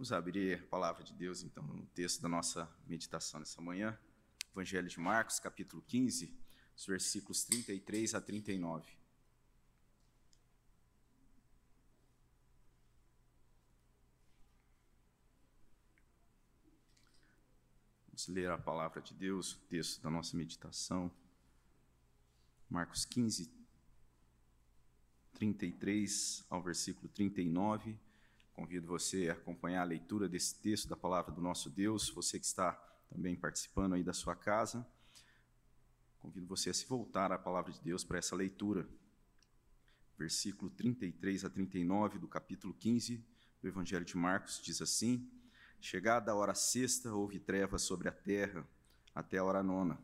Vamos abrir a palavra de Deus, então, no texto da nossa meditação nessa manhã. Evangelho de Marcos, capítulo 15, os versículos 33 a 39. Vamos ler a palavra de Deus, o texto da nossa meditação. Marcos 15, 33 ao versículo 39. Convido você a acompanhar a leitura desse texto da palavra do nosso Deus, você que está também participando aí da sua casa. Convido você a se voltar à palavra de Deus para essa leitura. Versículo 33 a 39 do capítulo 15 do Evangelho de Marcos diz assim: Chegada a hora sexta, houve trevas sobre a terra até a hora nona.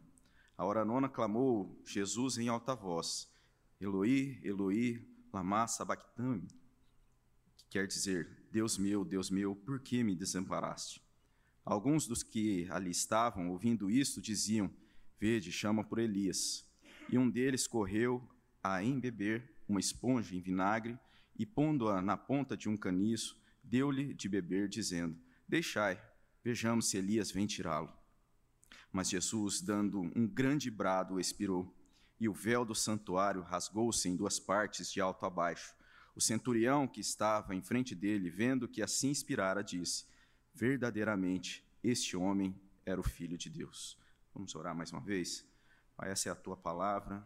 A hora nona clamou Jesus em alta voz: Eloi, Eloi, lama sabachthani, que quer dizer: Deus meu, Deus meu, por que me desamparaste? Alguns dos que ali estavam, ouvindo isto, diziam: Vede, chama por Elias. E um deles correu a embeber uma esponja em vinagre e, pondo-a na ponta de um caniço, deu-lhe de beber, dizendo: Deixai, vejamos se Elias vem tirá-lo. Mas Jesus, dando um grande brado, expirou, e o véu do santuário rasgou-se em duas partes, de alto a baixo. O centurião que estava em frente dele, vendo que assim inspirara, disse: Verdadeiramente, este homem era o filho de Deus. Vamos orar mais uma vez? Pai, essa é a tua palavra.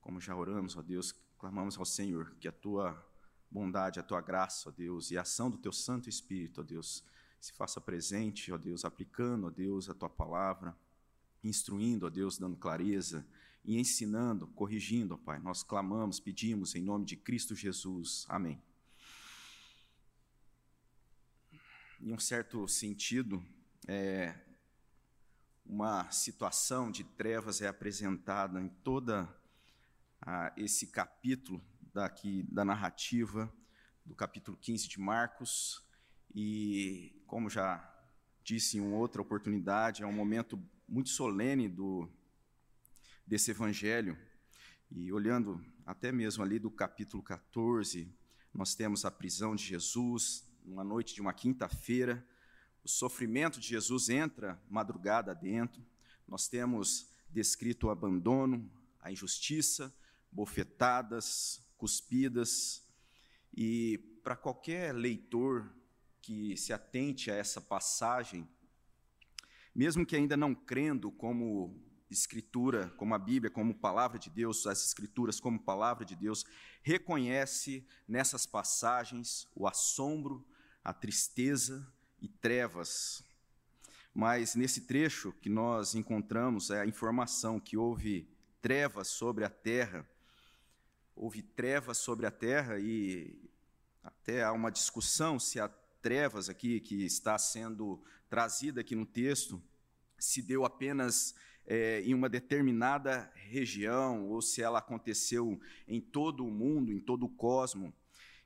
Como já oramos, ó Deus, clamamos ao Senhor que a tua bondade, a tua graça, ó Deus, e a ação do teu Santo Espírito, ó Deus, se faça presente, ó Deus, aplicando, ó Deus, a tua palavra, instruindo, ó Deus, dando clareza e ensinando, corrigindo, Pai. Nós clamamos, pedimos em nome de Cristo Jesus. Amém. Em um certo sentido, é, uma situação de trevas é apresentada em toda ah, esse capítulo daqui da narrativa do capítulo 15 de Marcos e como já disse em outra oportunidade, é um momento muito solene do desse evangelho. E olhando até mesmo ali do capítulo 14, nós temos a prisão de Jesus, numa noite de uma quinta-feira. O sofrimento de Jesus entra madrugada dentro. Nós temos descrito o abandono, a injustiça, bofetadas, cuspidas. E para qualquer leitor que se atente a essa passagem, mesmo que ainda não crendo como Escritura, como a Bíblia, como palavra de Deus, as Escrituras como palavra de Deus, reconhece nessas passagens o assombro, a tristeza e trevas. Mas nesse trecho que nós encontramos é a informação que houve trevas sobre a terra, houve trevas sobre a terra e até há uma discussão se a trevas aqui que está sendo trazida aqui no texto se deu apenas é, em uma determinada região ou se ela aconteceu em todo o mundo, em todo o cosmo.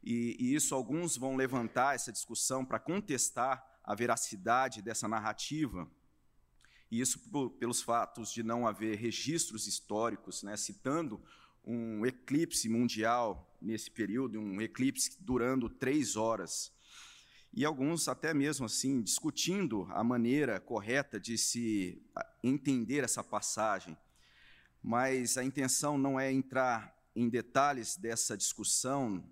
E, e isso alguns vão levantar essa discussão para contestar a veracidade dessa narrativa. E isso pelos fatos de não haver registros históricos, né, citando um eclipse mundial nesse período, um eclipse durando três horas e alguns até mesmo assim discutindo a maneira correta de se entender essa passagem. Mas a intenção não é entrar em detalhes dessa discussão,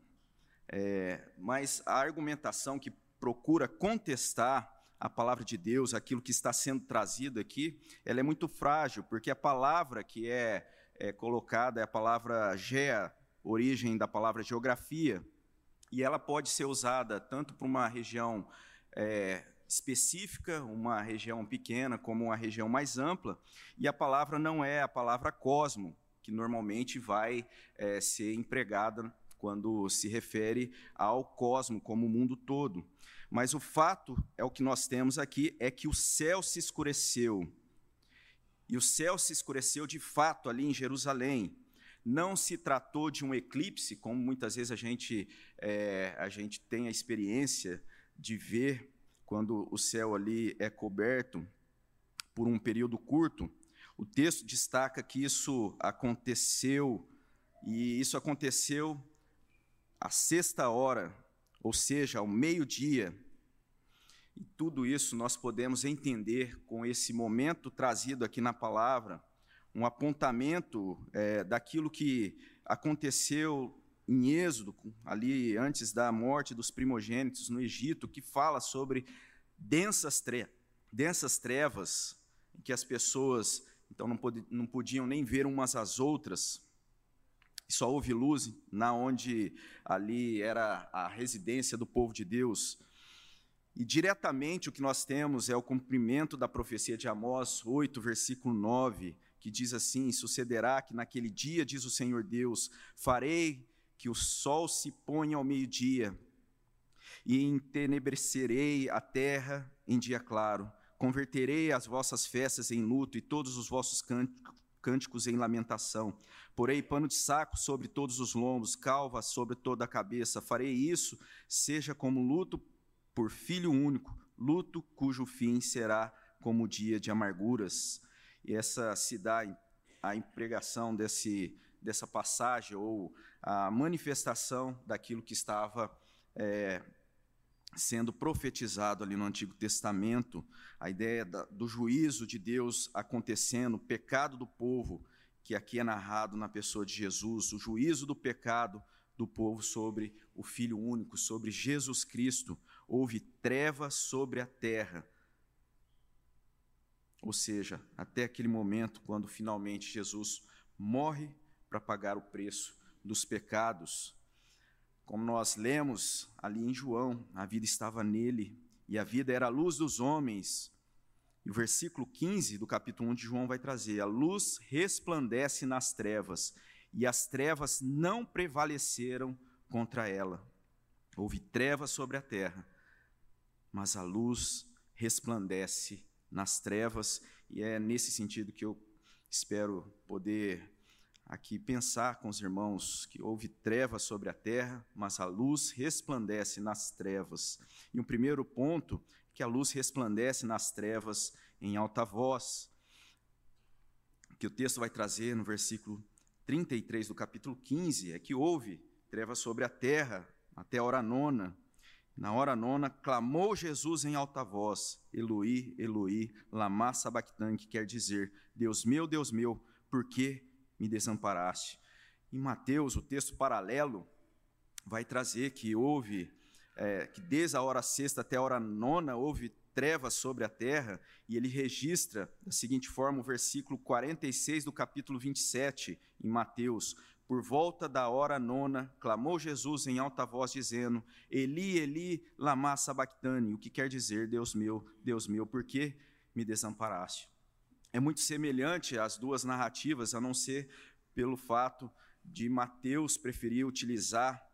é, mas a argumentação que procura contestar a palavra de Deus, aquilo que está sendo trazido aqui, ela é muito frágil, porque a palavra que é, é colocada é a palavra gea, origem da palavra geografia, e ela pode ser usada tanto para uma região é, específica, uma região pequena, como uma região mais ampla, e a palavra não é a palavra cosmo, que normalmente vai é, ser empregada quando se refere ao cosmo como o mundo todo. Mas o fato é o que nós temos aqui é que o céu se escureceu. E o céu se escureceu de fato ali em Jerusalém não se tratou de um eclipse, como muitas vezes a gente, é, a gente tem a experiência de ver quando o céu ali é coberto por um período curto. O texto destaca que isso aconteceu, e isso aconteceu à sexta hora, ou seja, ao meio-dia. E tudo isso nós podemos entender com esse momento trazido aqui na palavra, um apontamento é, daquilo que aconteceu em Êxodo, ali antes da morte dos primogênitos no Egito, que fala sobre densas, tre densas trevas, em que as pessoas então não, pod não podiam nem ver umas às outras, só houve luz na onde ali era a residência do povo de Deus. E diretamente o que nós temos é o cumprimento da profecia de Amós 8, versículo 9, que diz assim: Sucederá que naquele dia, diz o Senhor Deus, farei que o sol se ponha ao meio-dia, e entenebrecerei a terra em dia claro. Converterei as vossas festas em luto e todos os vossos cânticos em lamentação. Porei pano de saco sobre todos os lombos, calva sobre toda a cabeça. Farei isso, seja como luto por filho único, luto cujo fim será como dia de amarguras. E essa se dá a empregação desse, dessa passagem ou a manifestação daquilo que estava é, sendo profetizado ali no Antigo Testamento, a ideia da, do juízo de Deus acontecendo, o pecado do povo, que aqui é narrado na pessoa de Jesus, o juízo do pecado do povo sobre o Filho único, sobre Jesus Cristo. Houve trevas sobre a terra. Ou seja, até aquele momento, quando finalmente Jesus morre para pagar o preço dos pecados. Como nós lemos ali em João, a vida estava nele e a vida era a luz dos homens. E o versículo 15 do capítulo 1 de João vai trazer: A luz resplandece nas trevas, e as trevas não prevaleceram contra ela. Houve trevas sobre a terra, mas a luz resplandece nas trevas, e é nesse sentido que eu espero poder aqui pensar com os irmãos que houve trevas sobre a terra, mas a luz resplandece nas trevas. E um primeiro ponto, que a luz resplandece nas trevas em alta voz, que o texto vai trazer no versículo 33 do capítulo 15, é que houve trevas sobre a terra até a hora nona. Na hora nona, clamou Jesus em alta voz, Eloi, Eloi, lama sabachthani, que quer dizer, Deus meu, Deus meu, por que me desamparaste. Em Mateus, o texto paralelo vai trazer que houve, é, que desde a hora sexta até a hora nona houve trevas sobre a terra, e ele registra da seguinte forma o versículo 46 do capítulo 27 em Mateus. Por volta da hora nona, clamou Jesus em alta voz, dizendo: Eli, Eli, lama sabachthani, o que quer dizer, Deus meu, Deus meu, por que me desamparaste? é muito semelhante às duas narrativas, a não ser pelo fato de Mateus preferir utilizar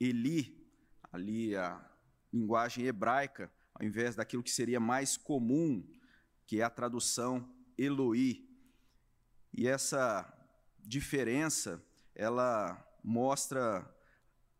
Eli, ali a linguagem hebraica, ao invés daquilo que seria mais comum, que é a tradução Eloi. E essa diferença, ela mostra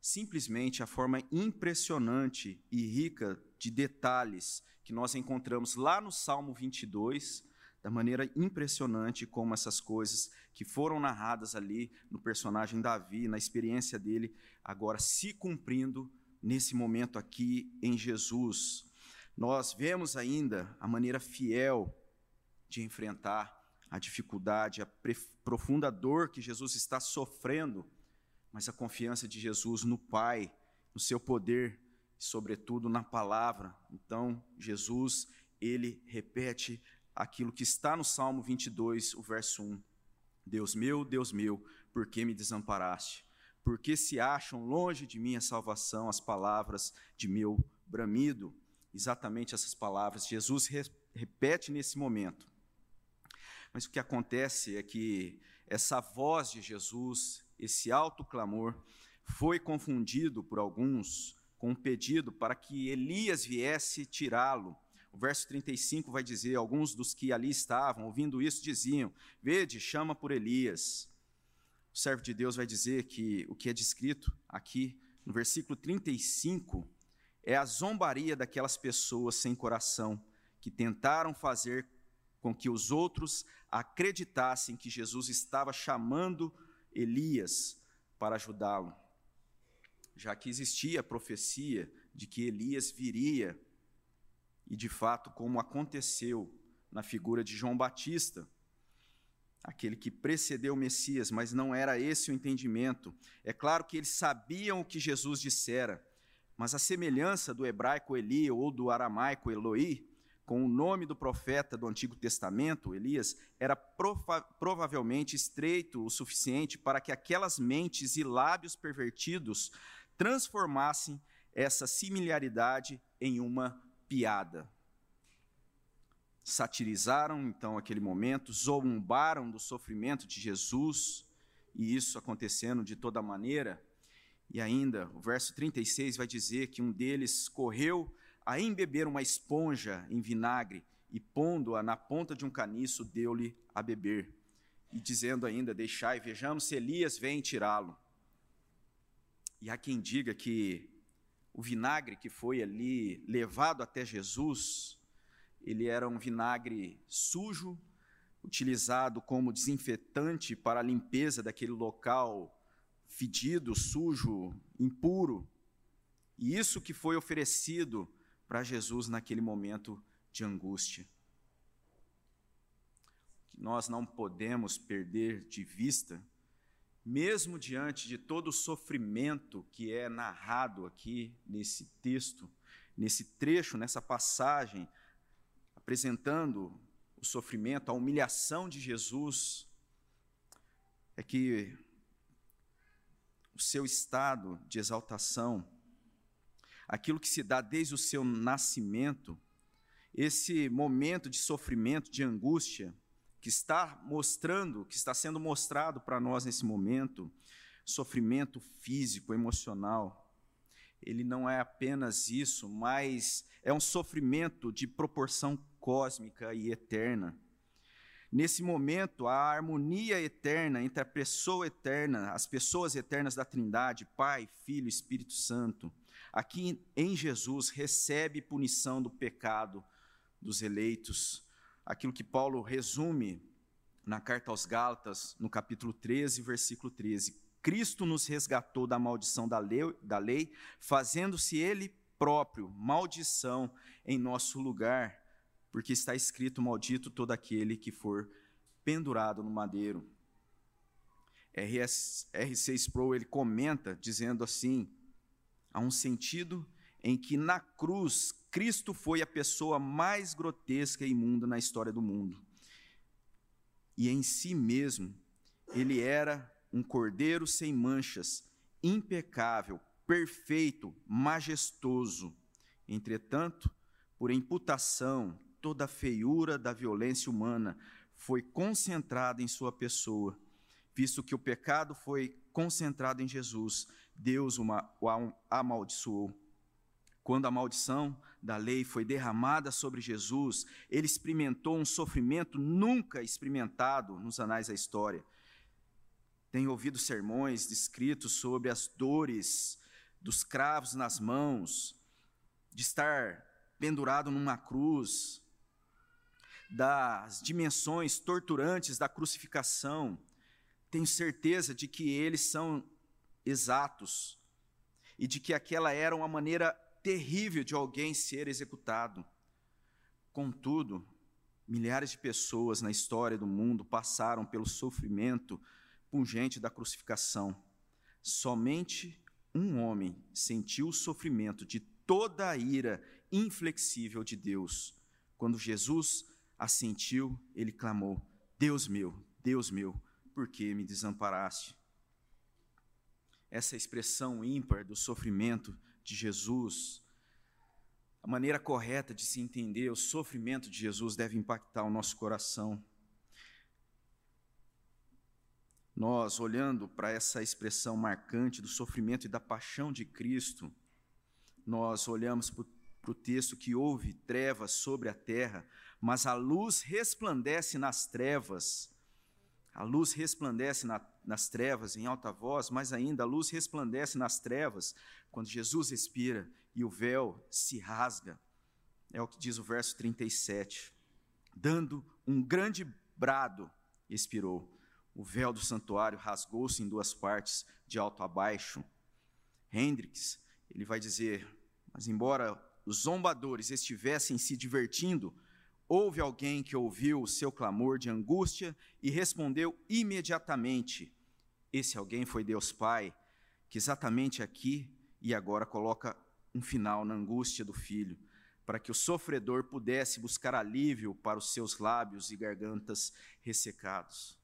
simplesmente a forma impressionante e rica de detalhes que nós encontramos lá no Salmo 22, da maneira impressionante como essas coisas que foram narradas ali no personagem Davi, na experiência dele, agora se cumprindo nesse momento aqui em Jesus. Nós vemos ainda a maneira fiel de enfrentar a dificuldade, a profunda dor que Jesus está sofrendo, mas a confiança de Jesus no Pai, no seu poder, sobretudo na palavra. Então, Jesus, ele repete aquilo que está no Salmo 22, o verso 1. Deus meu, Deus meu, por que me desamparaste? Por que se acham longe de mim a salvação, as palavras de meu bramido? Exatamente essas palavras Jesus repete nesse momento. Mas o que acontece é que essa voz de Jesus, esse alto clamor, foi confundido por alguns com um pedido para que Elias viesse tirá-lo o verso 35 vai dizer: Alguns dos que ali estavam, ouvindo isso, diziam: Vede, chama por Elias. O servo de Deus vai dizer que o que é descrito aqui no versículo 35 é a zombaria daquelas pessoas sem coração que tentaram fazer com que os outros acreditassem que Jesus estava chamando Elias para ajudá-lo, já que existia a profecia de que Elias viria e de fato como aconteceu na figura de João Batista, aquele que precedeu o Messias, mas não era esse o entendimento. É claro que eles sabiam o que Jesus dissera, mas a semelhança do hebraico Eli ou do aramaico Eloi, com o nome do profeta do Antigo Testamento, Elias, era prova provavelmente estreito o suficiente para que aquelas mentes e lábios pervertidos transformassem essa similaridade em uma piada. Satirizaram então aquele momento, zombaram do sofrimento de Jesus, e isso acontecendo de toda maneira. E ainda, o verso 36 vai dizer que um deles correu a embeber uma esponja em vinagre e, pondo-a na ponta de um caniço, deu-lhe a beber. E dizendo ainda: Deixai, vejamos se Elias vem tirá-lo. E há quem diga que o vinagre que foi ali levado até Jesus, ele era um vinagre sujo, utilizado como desinfetante para a limpeza daquele local fedido, sujo, impuro. E isso que foi oferecido para Jesus naquele momento de angústia. Nós não podemos perder de vista mesmo diante de todo o sofrimento que é narrado aqui nesse texto, nesse trecho, nessa passagem, apresentando o sofrimento, a humilhação de Jesus, é que o seu estado de exaltação, aquilo que se dá desde o seu nascimento, esse momento de sofrimento, de angústia, que está mostrando, que está sendo mostrado para nós nesse momento, sofrimento físico, emocional, ele não é apenas isso, mas é um sofrimento de proporção cósmica e eterna. Nesse momento, a harmonia eterna entre a pessoa eterna, as pessoas eternas da Trindade, Pai, Filho, Espírito Santo, aqui em Jesus recebe punição do pecado dos eleitos, aquilo que Paulo resume na carta aos Gálatas, no capítulo 13, versículo 13. Cristo nos resgatou da maldição da lei, da lei fazendo-se Ele próprio maldição em nosso lugar, porque está escrito: Maldito todo aquele que for pendurado no madeiro. RS, R6 Pro ele comenta dizendo assim: há um sentido em que na cruz Cristo foi a pessoa mais grotesca e imunda na história do mundo. E em si mesmo, ele era um cordeiro sem manchas, impecável, perfeito, majestoso. Entretanto, por imputação, toda a feiura da violência humana foi concentrada em sua pessoa, visto que o pecado foi concentrado em Jesus, Deus o amaldiçoou. Quando a maldição da lei foi derramada sobre Jesus, ele experimentou um sofrimento nunca experimentado nos anais da história. Tenho ouvido sermões descritos sobre as dores dos cravos nas mãos, de estar pendurado numa cruz, das dimensões torturantes da crucificação. Tenho certeza de que eles são exatos e de que aquela era uma maneira terrível de alguém ser executado. Contudo, milhares de pessoas na história do mundo passaram pelo sofrimento pungente da crucificação. Somente um homem sentiu o sofrimento de toda a ira inflexível de Deus. Quando Jesus assentiu, ele clamou: Deus meu, Deus meu, por que me desamparaste? Essa expressão ímpar do sofrimento de Jesus, a maneira correta de se entender o sofrimento de Jesus deve impactar o nosso coração. Nós, olhando para essa expressão marcante do sofrimento e da paixão de Cristo, nós olhamos para o texto que houve trevas sobre a terra, mas a luz resplandece nas trevas. A luz resplandece na, nas trevas em alta voz, mas ainda a luz resplandece nas trevas quando Jesus expira e o véu se rasga. É o que diz o verso 37. Dando um grande brado, expirou. O véu do santuário rasgou-se em duas partes, de alto a baixo. Hendricks, ele vai dizer, mas embora zombadores estivessem se divertindo, houve alguém que ouviu o seu clamor de angústia e respondeu imediatamente. Esse alguém foi Deus Pai, que exatamente aqui e agora coloca um final na angústia do filho, para que o sofredor pudesse buscar alívio para os seus lábios e gargantas ressecados.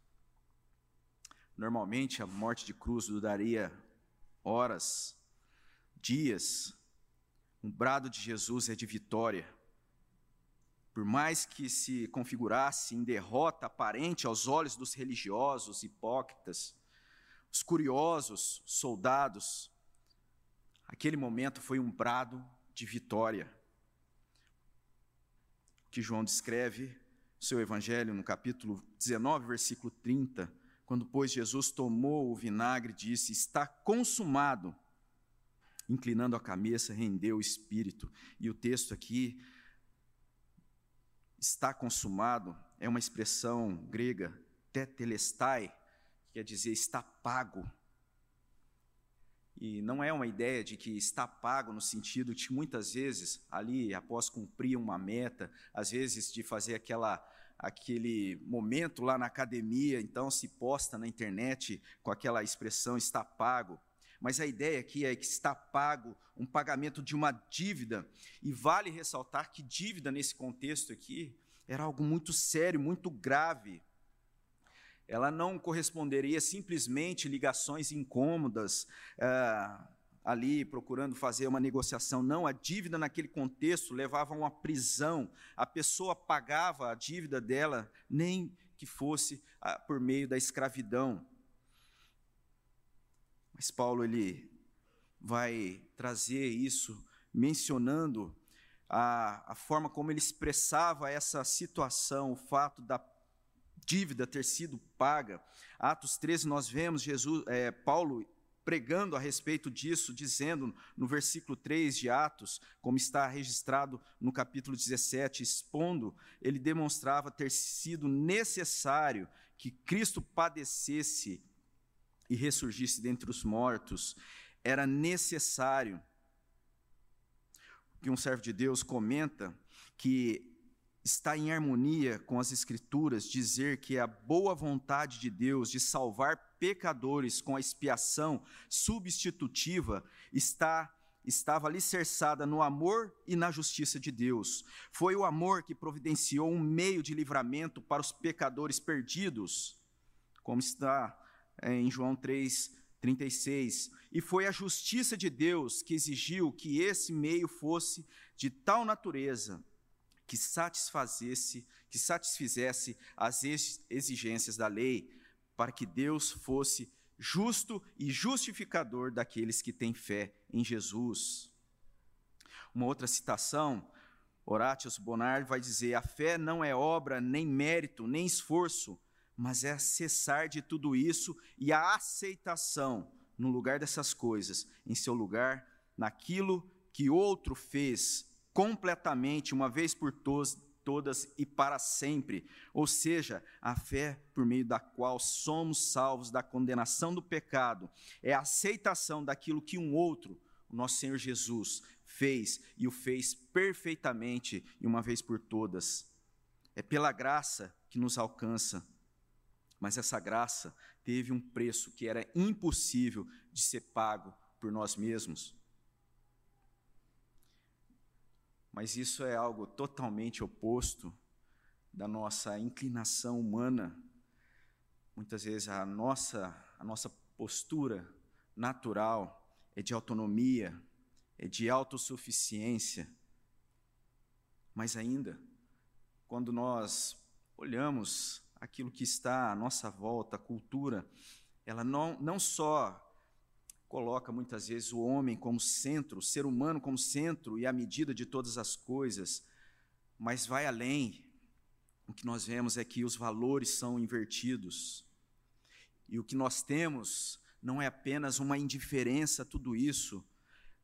Normalmente a morte de cruz duraria horas, dias. Um brado de Jesus é de vitória. Por mais que se configurasse em derrota aparente aos olhos dos religiosos hipócritas, os curiosos soldados, aquele momento foi um brado de vitória. Que João descreve no seu evangelho no capítulo 19, versículo 30, quando pois Jesus tomou o vinagre, disse: "Está consumado". Inclinando a cabeça, rendeu o espírito. E o texto aqui está consumado é uma expressão grega tetelestai, quer dizer está pago. E não é uma ideia de que está pago no sentido de que muitas vezes, ali, após cumprir uma meta, às vezes de fazer aquela aquele momento lá na academia, então se posta na internet com aquela expressão está pago. Mas a ideia aqui é que está pago um pagamento de uma dívida, e vale ressaltar que dívida nesse contexto aqui era algo muito sério, muito grave ela não corresponderia simplesmente ligações incômodas, é, ali procurando fazer uma negociação. Não, a dívida naquele contexto levava a uma prisão. A pessoa pagava a dívida dela, nem que fosse ah, por meio da escravidão. Mas Paulo ele vai trazer isso mencionando a, a forma como ele expressava essa situação, o fato da dívida ter sido paga. Atos 13, nós vemos Jesus, é, Paulo pregando a respeito disso, dizendo no versículo 3 de Atos, como está registrado no capítulo 17, expondo, ele demonstrava ter sido necessário que Cristo padecesse e ressurgisse dentre os mortos. Era necessário que um servo de Deus comenta que está em harmonia com as Escrituras dizer que a boa vontade de Deus de salvar pecadores com a expiação substitutiva está estava alicerçada no amor e na justiça de Deus. Foi o amor que providenciou um meio de livramento para os pecadores perdidos, como está é, em João 3, 36. E foi a justiça de Deus que exigiu que esse meio fosse de tal natureza que satisfazesse, que satisfizesse as exigências da lei, para que Deus fosse justo e justificador daqueles que têm fé em Jesus. Uma outra citação, Horatius Bonard vai dizer: a fé não é obra, nem mérito, nem esforço, mas é cessar de tudo isso e a aceitação no lugar dessas coisas, em seu lugar, naquilo que outro fez completamente, uma vez por todas e para sempre. Ou seja, a fé por meio da qual somos salvos da condenação do pecado é a aceitação daquilo que um outro, o nosso Senhor Jesus, fez e o fez perfeitamente e uma vez por todas. É pela graça que nos alcança. Mas essa graça teve um preço que era impossível de ser pago por nós mesmos. Mas isso é algo totalmente oposto da nossa inclinação humana. Muitas vezes a nossa, a nossa postura natural é de autonomia, é de autossuficiência. Mas ainda, quando nós olhamos aquilo que está à nossa volta, a cultura, ela não, não só coloca muitas vezes o homem como centro, o ser humano como centro e a medida de todas as coisas, mas vai além. O que nós vemos é que os valores são invertidos. E o que nós temos não é apenas uma indiferença a tudo isso,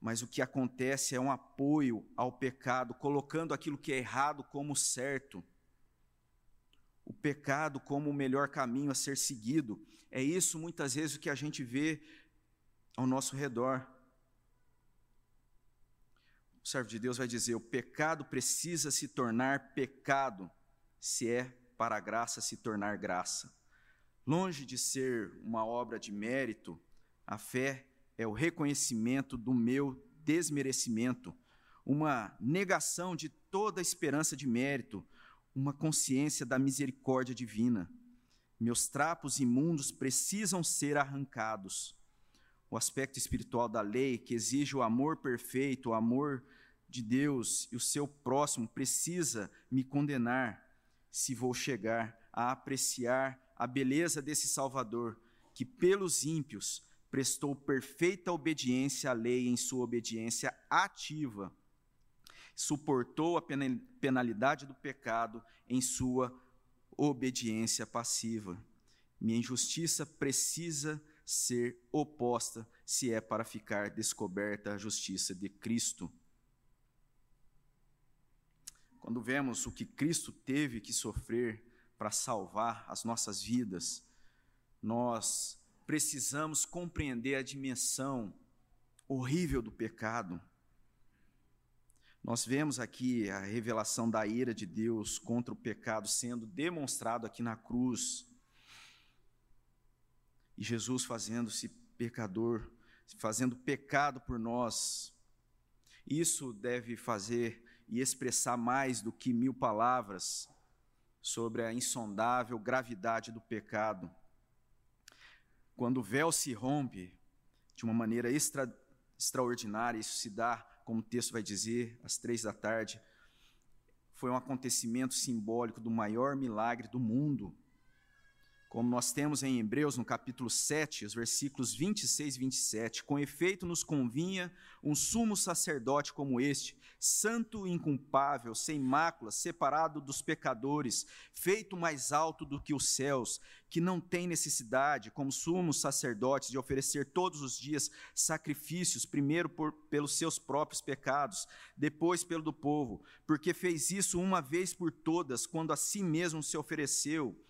mas o que acontece é um apoio ao pecado, colocando aquilo que é errado como certo. O pecado como o melhor caminho a ser seguido. É isso muitas vezes o que a gente vê ao nosso redor. o servo de Deus vai dizer: o pecado precisa se tornar pecado, se é para a graça se tornar graça. Longe de ser uma obra de mérito, a fé é o reconhecimento do meu desmerecimento, uma negação de toda esperança de mérito, uma consciência da misericórdia divina. Meus trapos imundos precisam ser arrancados. O aspecto espiritual da lei, que exige o amor perfeito, o amor de Deus e o seu próximo, precisa me condenar se vou chegar a apreciar a beleza desse Salvador, que pelos ímpios prestou perfeita obediência à lei em sua obediência ativa, suportou a penalidade do pecado em sua obediência passiva. Minha injustiça precisa ser oposta se é para ficar descoberta a justiça de Cristo. Quando vemos o que Cristo teve que sofrer para salvar as nossas vidas, nós precisamos compreender a dimensão horrível do pecado. Nós vemos aqui a revelação da ira de Deus contra o pecado sendo demonstrado aqui na cruz. E Jesus fazendo-se pecador, fazendo pecado por nós. Isso deve fazer e expressar mais do que mil palavras sobre a insondável gravidade do pecado. Quando o véu se rompe de uma maneira extra, extraordinária, isso se dá, como o texto vai dizer, às três da tarde, foi um acontecimento simbólico do maior milagre do mundo como nós temos em Hebreus, no capítulo 7, os versículos 26 e 27, com efeito nos convinha um sumo sacerdote como este, santo e inculpável, sem mácula, separado dos pecadores, feito mais alto do que os céus, que não tem necessidade, como sumos sacerdotes, de oferecer todos os dias sacrifícios, primeiro por, pelos seus próprios pecados, depois pelo do povo, porque fez isso uma vez por todas, quando a si mesmo se ofereceu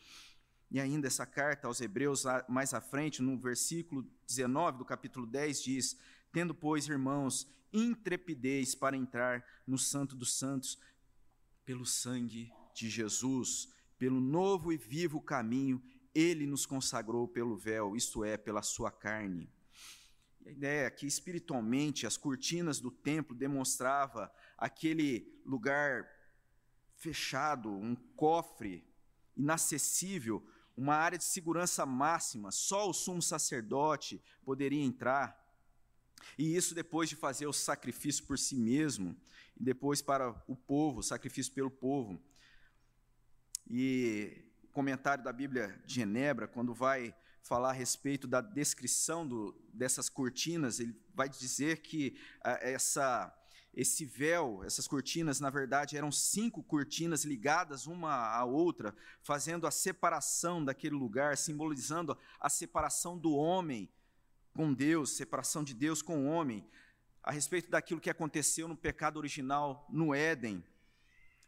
e ainda essa carta aos Hebreus, mais à frente, no versículo 19 do capítulo 10, diz: Tendo, pois, irmãos, intrepidez para entrar no Santo dos Santos, pelo sangue de Jesus, pelo novo e vivo caminho, ele nos consagrou pelo véu, isto é, pela sua carne. a ideia é que espiritualmente as cortinas do templo demonstrava aquele lugar fechado, um cofre inacessível uma área de segurança máxima, só o sumo sacerdote poderia entrar. E isso depois de fazer o sacrifício por si mesmo, e depois para o povo, o sacrifício pelo povo. E o comentário da Bíblia de Genebra, quando vai falar a respeito da descrição do, dessas cortinas, ele vai dizer que ah, essa esse véu, essas cortinas, na verdade, eram cinco cortinas ligadas uma à outra, fazendo a separação daquele lugar, simbolizando a separação do homem com Deus, separação de Deus com o homem, a respeito daquilo que aconteceu no pecado original no Éden.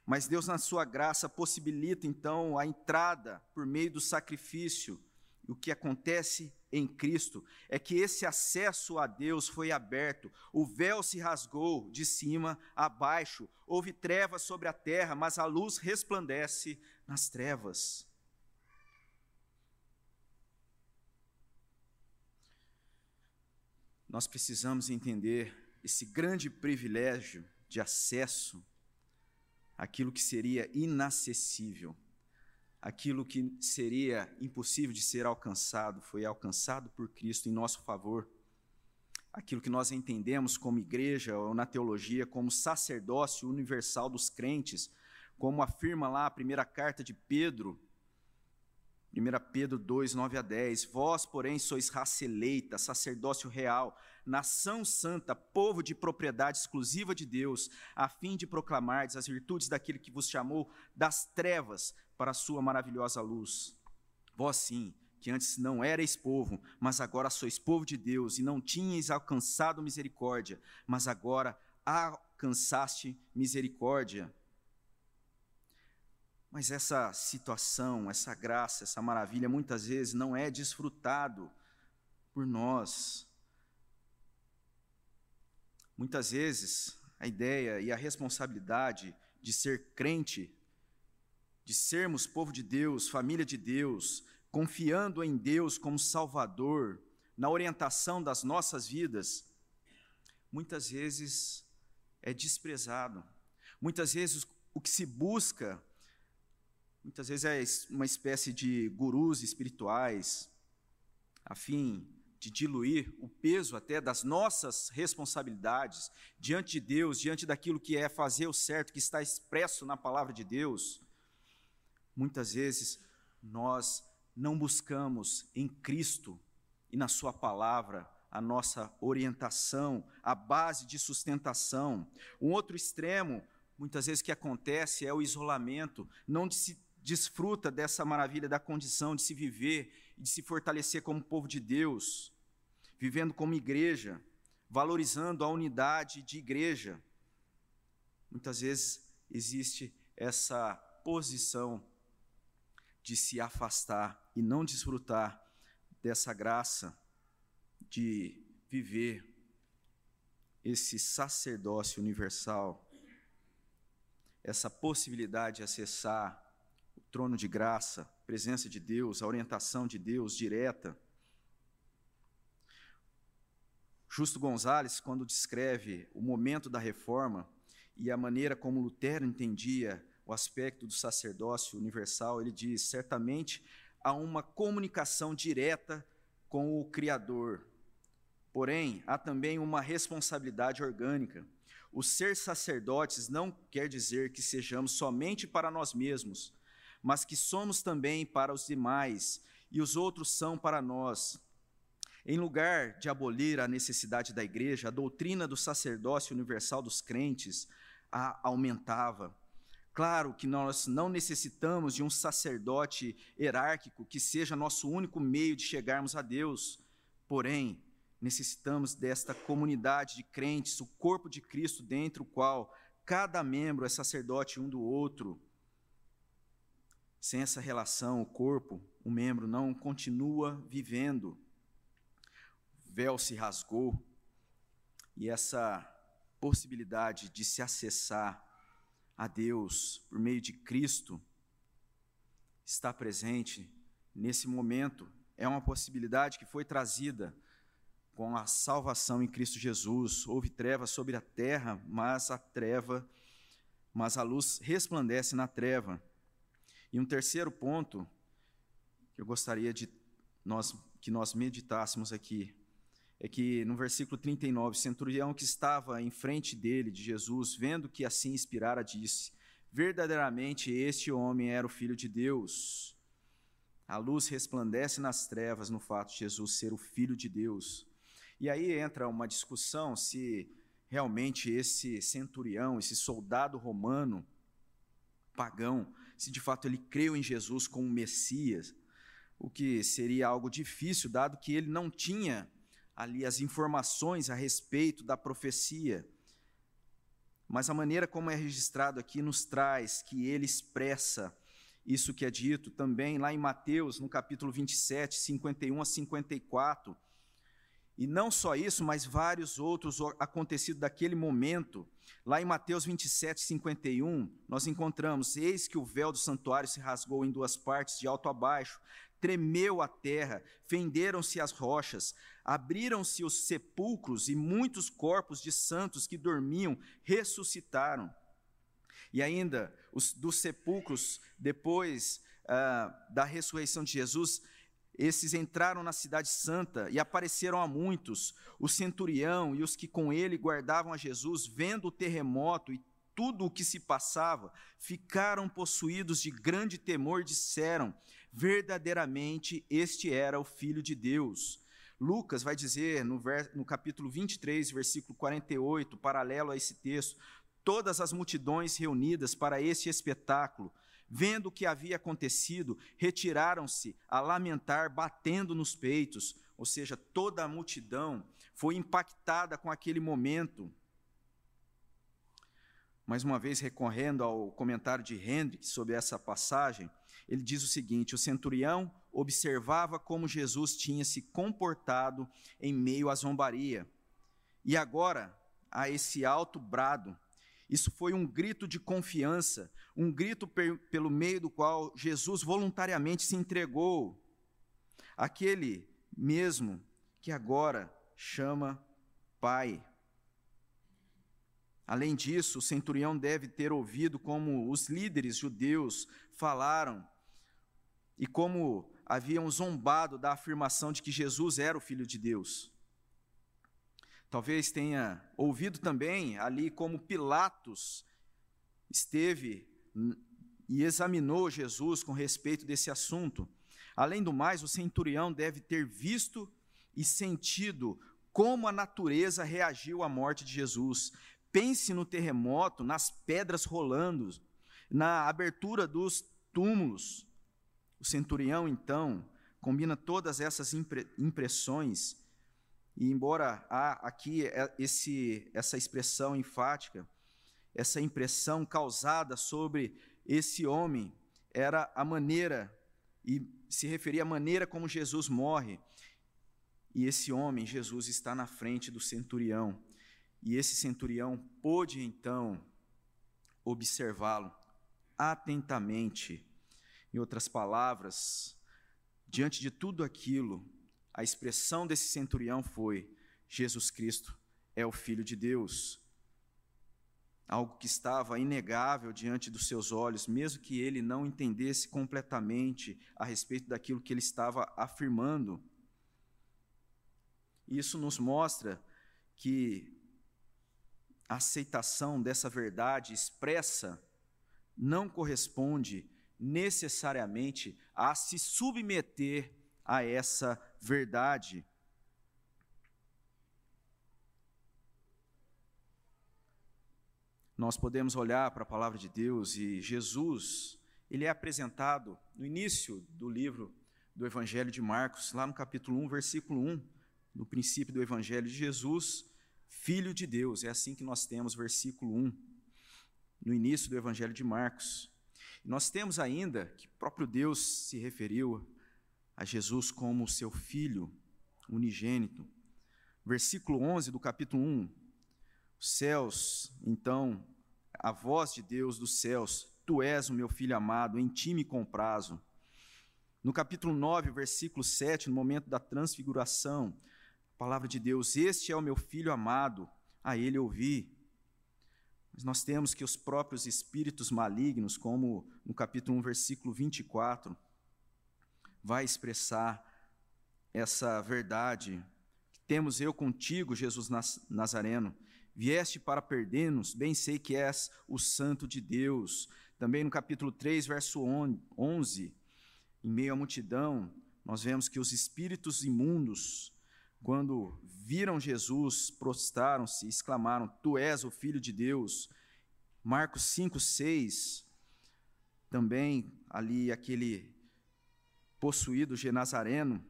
Mas Deus, na sua graça, possibilita então a entrada por meio do sacrifício. O que acontece em Cristo é que esse acesso a Deus foi aberto, o véu se rasgou de cima a baixo, houve trevas sobre a terra, mas a luz resplandece nas trevas. Nós precisamos entender esse grande privilégio de acesso àquilo que seria inacessível aquilo que seria impossível de ser alcançado foi alcançado por Cristo em nosso favor. Aquilo que nós entendemos como igreja ou na teologia como sacerdócio universal dos crentes, como afirma lá a primeira carta de Pedro, 1 Pedro 2, 9 a 10. Vós, porém, sois raça eleita, sacerdócio real, nação santa, povo de propriedade exclusiva de Deus, a fim de proclamar as virtudes daquele que vos chamou das trevas para a sua maravilhosa luz. Vós sim, que antes não erais povo, mas agora sois povo de Deus, e não tinhais alcançado misericórdia, mas agora alcançaste misericórdia. Mas essa situação, essa graça, essa maravilha, muitas vezes não é desfrutado por nós. Muitas vezes a ideia e a responsabilidade de ser crente, de sermos povo de Deus, família de Deus, confiando em Deus como Salvador, na orientação das nossas vidas, muitas vezes é desprezado. Muitas vezes o que se busca, muitas vezes é uma espécie de gurus espirituais, a fim de diluir o peso até das nossas responsabilidades diante de Deus, diante daquilo que é fazer o certo, que está expresso na palavra de Deus. Muitas vezes nós não buscamos em Cristo e na Sua palavra a nossa orientação, a base de sustentação. Um outro extremo, muitas vezes, que acontece é o isolamento, não se desfruta dessa maravilha da condição de se viver e de se fortalecer como povo de Deus, vivendo como igreja, valorizando a unidade de igreja. Muitas vezes existe essa posição de se afastar e não desfrutar dessa graça de viver esse sacerdócio universal, essa possibilidade de acessar trono de graça, presença de Deus, a orientação de Deus direta. Justo Gonzalez, quando descreve o momento da reforma e a maneira como Lutero entendia o aspecto do sacerdócio universal, ele diz: certamente há uma comunicação direta com o Criador. Porém, há também uma responsabilidade orgânica. O ser sacerdotes não quer dizer que sejamos somente para nós mesmos, mas que somos também para os demais, e os outros são para nós. Em lugar de abolir a necessidade da igreja, a doutrina do sacerdócio universal dos crentes a aumentava. Claro que nós não necessitamos de um sacerdote hierárquico que seja nosso único meio de chegarmos a Deus. Porém, necessitamos desta comunidade de crentes, o corpo de Cristo, dentro do qual cada membro é sacerdote um do outro. Sem essa relação, o corpo, o membro, não continua vivendo. O véu se rasgou e essa possibilidade de se acessar a Deus por meio de Cristo está presente nesse momento. É uma possibilidade que foi trazida com a salvação em Cristo Jesus. Houve treva sobre a terra, mas a treva, mas a luz resplandece na treva. E um terceiro ponto que eu gostaria de nós que nós meditássemos aqui é que no versículo 39, o centurião que estava em frente dele, de Jesus, vendo que assim inspirara, disse: Verdadeiramente este homem era o filho de Deus. A luz resplandece nas trevas no fato de Jesus ser o filho de Deus. E aí entra uma discussão se realmente esse centurião, esse soldado romano, pagão, se de fato ele creu em Jesus como Messias, o que seria algo difícil, dado que ele não tinha ali as informações a respeito da profecia. Mas a maneira como é registrado aqui nos traz que ele expressa isso que é dito também lá em Mateus, no capítulo 27, 51 a 54. E não só isso, mas vários outros acontecidos daquele momento. Lá em Mateus 27, 51, nós encontramos: Eis que o véu do santuário se rasgou em duas partes, de alto a baixo, tremeu a terra, fenderam-se as rochas, abriram-se os sepulcros e muitos corpos de santos que dormiam ressuscitaram. E ainda, os, dos sepulcros, depois ah, da ressurreição de Jesus, esses entraram na cidade santa e apareceram a muitos. O centurião e os que com ele guardavam a Jesus, vendo o terremoto e tudo o que se passava, ficaram possuídos de grande temor e disseram: verdadeiramente este era o Filho de Deus. Lucas vai dizer no, no capítulo 23, versículo 48, paralelo a esse texto, todas as multidões reunidas para este espetáculo, vendo o que havia acontecido, retiraram-se a lamentar, batendo nos peitos, ou seja, toda a multidão foi impactada com aquele momento. Mais uma vez, recorrendo ao comentário de Hendrick sobre essa passagem, ele diz o seguinte: o centurião observava como Jesus tinha se comportado em meio à zombaria. E agora, a esse alto brado. Isso foi um grito de confiança, um grito pelo meio do qual Jesus voluntariamente se entregou. Aquele mesmo que agora chama Pai. Além disso, o centurião deve ter ouvido como os líderes judeus falaram e como haviam zombado da afirmação de que Jesus era o Filho de Deus. Talvez tenha ouvido também ali como Pilatos esteve e examinou Jesus com respeito desse assunto. Além do mais, o centurião deve ter visto e sentido como a natureza reagiu à morte de Jesus. Pense no terremoto, nas pedras rolando, na abertura dos túmulos. O centurião, então, combina todas essas impressões e embora há aqui é, esse, essa expressão enfática, essa impressão causada sobre esse homem era a maneira, e se referia à maneira como Jesus morre. E esse homem, Jesus, está na frente do centurião. E esse centurião pôde então observá-lo atentamente. Em outras palavras, diante de tudo aquilo, a expressão desse centurião foi: Jesus Cristo é o Filho de Deus. Algo que estava inegável diante dos seus olhos, mesmo que ele não entendesse completamente a respeito daquilo que ele estava afirmando. Isso nos mostra que a aceitação dessa verdade expressa não corresponde necessariamente a se submeter a essa verdade. Nós podemos olhar para a palavra de Deus e Jesus, ele é apresentado no início do livro do Evangelho de Marcos, lá no capítulo 1, versículo 1, no princípio do Evangelho de Jesus, Filho de Deus, é assim que nós temos versículo 1, no início do Evangelho de Marcos. Nós temos ainda que próprio Deus se referiu a Jesus como seu filho unigênito. Versículo 11 do capítulo 1. Os céus, então, a voz de Deus dos céus, tu és o meu filho amado, em ti me comprazo. No capítulo 9, versículo 7, no momento da transfiguração, a palavra de Deus, este é o meu filho amado, a ele ouvi. Mas nós temos que os próprios espíritos malignos, como no capítulo 1, versículo 24, vai expressar essa verdade. Temos eu contigo, Jesus Nazareno. Vieste para perder-nos, bem sei que és o Santo de Deus. Também no capítulo 3, verso 11, em meio à multidão, nós vemos que os espíritos imundos, quando viram Jesus, prostraram-se, exclamaram: Tu és o Filho de Deus. Marcos 5, 6, também ali aquele possuído genazareno,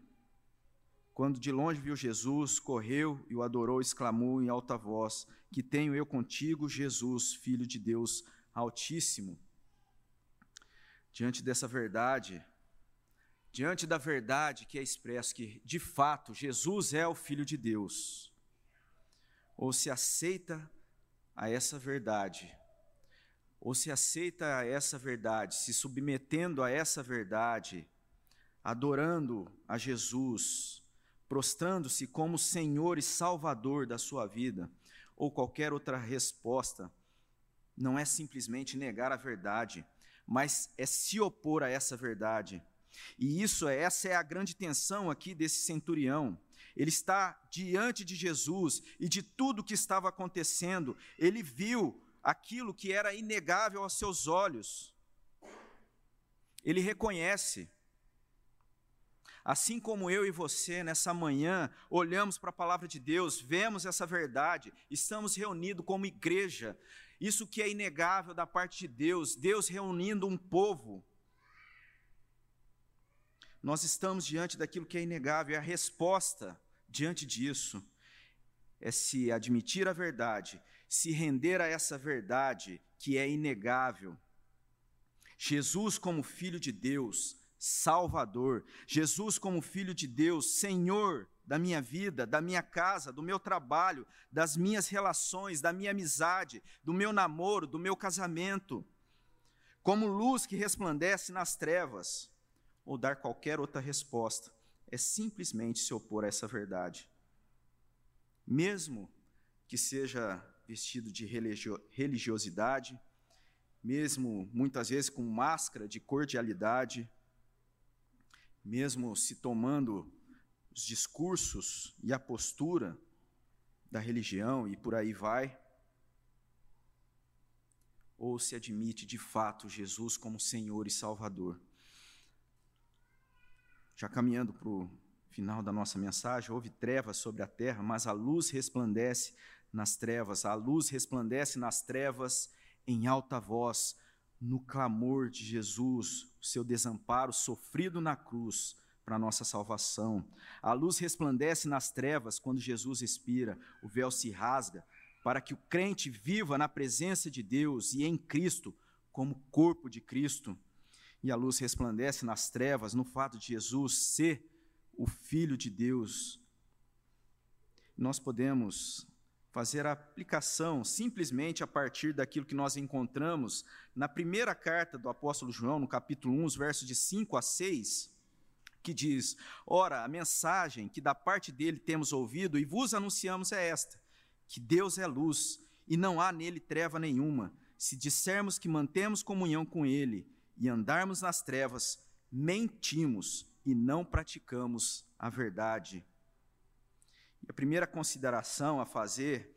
quando de longe viu Jesus, correu e o adorou, exclamou em alta voz: Que tenho eu contigo, Jesus, filho de Deus Altíssimo. Diante dessa verdade, diante da verdade que é expresso que, de fato, Jesus é o Filho de Deus, ou se aceita a essa verdade, ou se aceita a essa verdade, se submetendo a essa verdade, adorando a Jesus, prostrando-se como Senhor e Salvador da sua vida, ou qualquer outra resposta, não é simplesmente negar a verdade, mas é se opor a essa verdade. E isso é, essa é a grande tensão aqui desse centurião. Ele está diante de Jesus e de tudo que estava acontecendo, ele viu aquilo que era inegável aos seus olhos. Ele reconhece Assim como eu e você, nessa manhã, olhamos para a palavra de Deus, vemos essa verdade, estamos reunidos como igreja, isso que é inegável da parte de Deus, Deus reunindo um povo. Nós estamos diante daquilo que é inegável, e a resposta diante disso é se admitir a verdade, se render a essa verdade que é inegável. Jesus, como Filho de Deus, Salvador, Jesus como Filho de Deus, Senhor da minha vida, da minha casa, do meu trabalho, das minhas relações, da minha amizade, do meu namoro, do meu casamento, como luz que resplandece nas trevas, ou dar qualquer outra resposta, é simplesmente se opor a essa verdade. Mesmo que seja vestido de religio religiosidade, mesmo muitas vezes com máscara de cordialidade, mesmo se tomando os discursos e a postura da religião e por aí vai, ou se admite de fato Jesus como Senhor e Salvador. Já caminhando para o final da nossa mensagem, houve trevas sobre a terra, mas a luz resplandece nas trevas, a luz resplandece nas trevas em alta voz, no clamor de Jesus, o seu desamparo sofrido na cruz para nossa salvação. A luz resplandece nas trevas quando Jesus expira, o véu se rasga, para que o crente viva na presença de Deus e em Cristo, como corpo de Cristo. E a luz resplandece nas trevas no fato de Jesus ser o Filho de Deus. Nós podemos fazer a aplicação simplesmente a partir daquilo que nós encontramos na primeira carta do apóstolo João, no capítulo 1, os versos de 5 a 6, que diz: Ora, a mensagem que da parte dele temos ouvido e vos anunciamos é esta: que Deus é luz e não há nele treva nenhuma. Se dissermos que mantemos comunhão com ele e andarmos nas trevas, mentimos e não praticamos a verdade. E a primeira consideração a fazer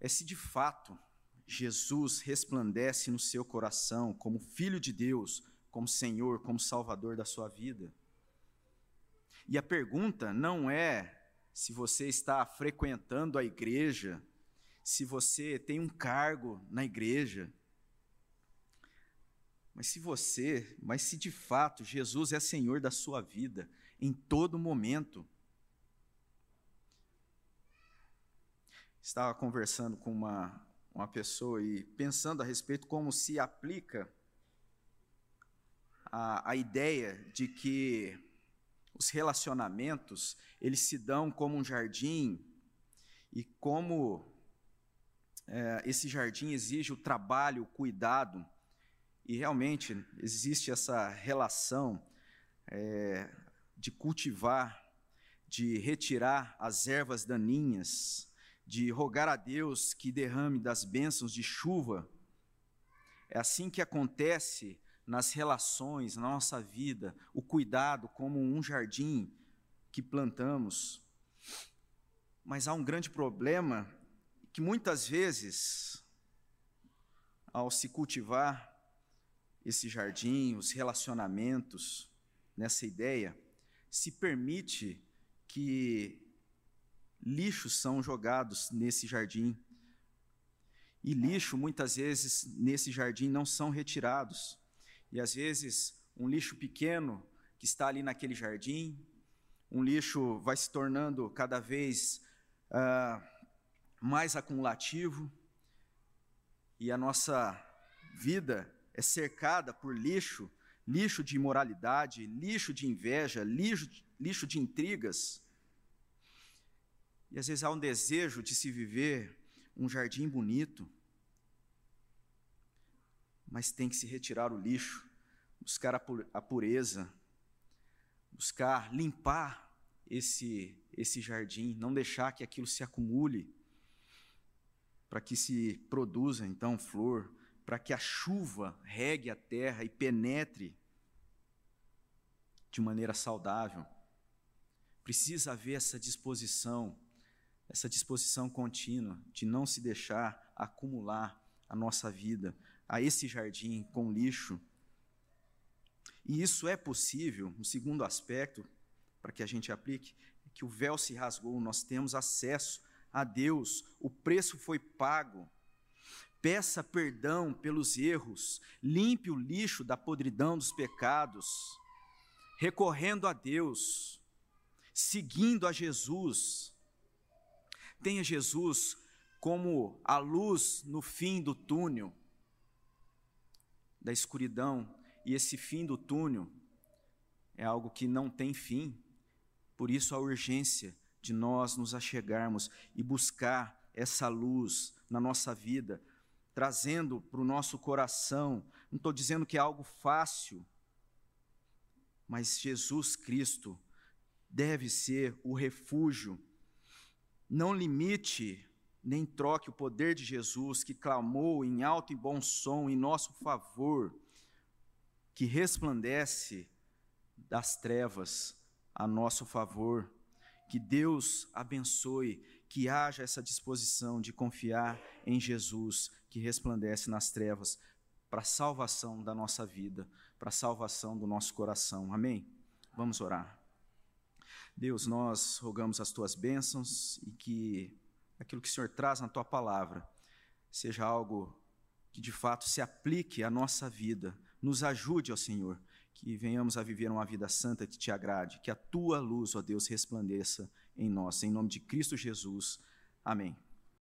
é se de fato Jesus resplandece no seu coração como Filho de Deus, como Senhor, como Salvador da sua vida. E a pergunta não é se você está frequentando a igreja, se você tem um cargo na igreja, mas se você, mas se de fato Jesus é Senhor da sua vida em todo momento, estava conversando com uma, uma pessoa e pensando a respeito como se aplica a, a ideia de que os relacionamentos eles se dão como um jardim e como é, esse jardim exige o trabalho, o cuidado. E realmente existe essa relação é, de cultivar, de retirar as ervas daninhas, de rogar a Deus que derrame das bênçãos de chuva. É assim que acontece nas relações, na nossa vida, o cuidado como um jardim que plantamos. Mas há um grande problema que muitas vezes, ao se cultivar esse jardim, os relacionamentos, nessa ideia, se permite que lixos são jogados nesse jardim. E lixo, muitas vezes, nesse jardim não são retirados. E às vezes, um lixo pequeno que está ali naquele jardim, um lixo vai se tornando cada vez uh, mais acumulativo, e a nossa vida é cercada por lixo, lixo de imoralidade, lixo de inveja, lixo, lixo de intrigas, e às vezes há um desejo de se viver um jardim bonito, mas tem que se retirar o lixo, buscar a pureza, buscar limpar esse, esse jardim, não deixar que aquilo se acumule, para que se produza então flor, para que a chuva regue a terra e penetre de maneira saudável. Precisa haver essa disposição essa disposição contínua de não se deixar acumular a nossa vida a esse jardim com lixo. E isso é possível, um segundo aspecto, para que a gente aplique, é que o véu se rasgou, nós temos acesso a Deus, o preço foi pago. Peça perdão pelos erros, limpe o lixo da podridão dos pecados, recorrendo a Deus, seguindo a Jesus, Tenha Jesus como a luz no fim do túnel da escuridão, e esse fim do túnel é algo que não tem fim, Por isso a urgência de nós nos achegarmos e buscar essa luz na nossa vida, trazendo para o nosso coração. Não estou dizendo que é algo fácil, mas Jesus Cristo deve ser o refúgio. Não limite nem troque o poder de Jesus que clamou em alto e bom som em nosso favor, que resplandece das trevas a nosso favor. Que Deus abençoe, que haja essa disposição de confiar em Jesus, que resplandece nas trevas, para a salvação da nossa vida, para a salvação do nosso coração. Amém? Vamos orar. Deus, nós rogamos as tuas bênçãos e que aquilo que o Senhor traz na tua palavra seja algo que de fato se aplique à nossa vida. Nos ajude, ó Senhor, que venhamos a viver uma vida santa que te agrade, que a tua luz, ó Deus, resplandeça em nós. Em nome de Cristo Jesus. Amém.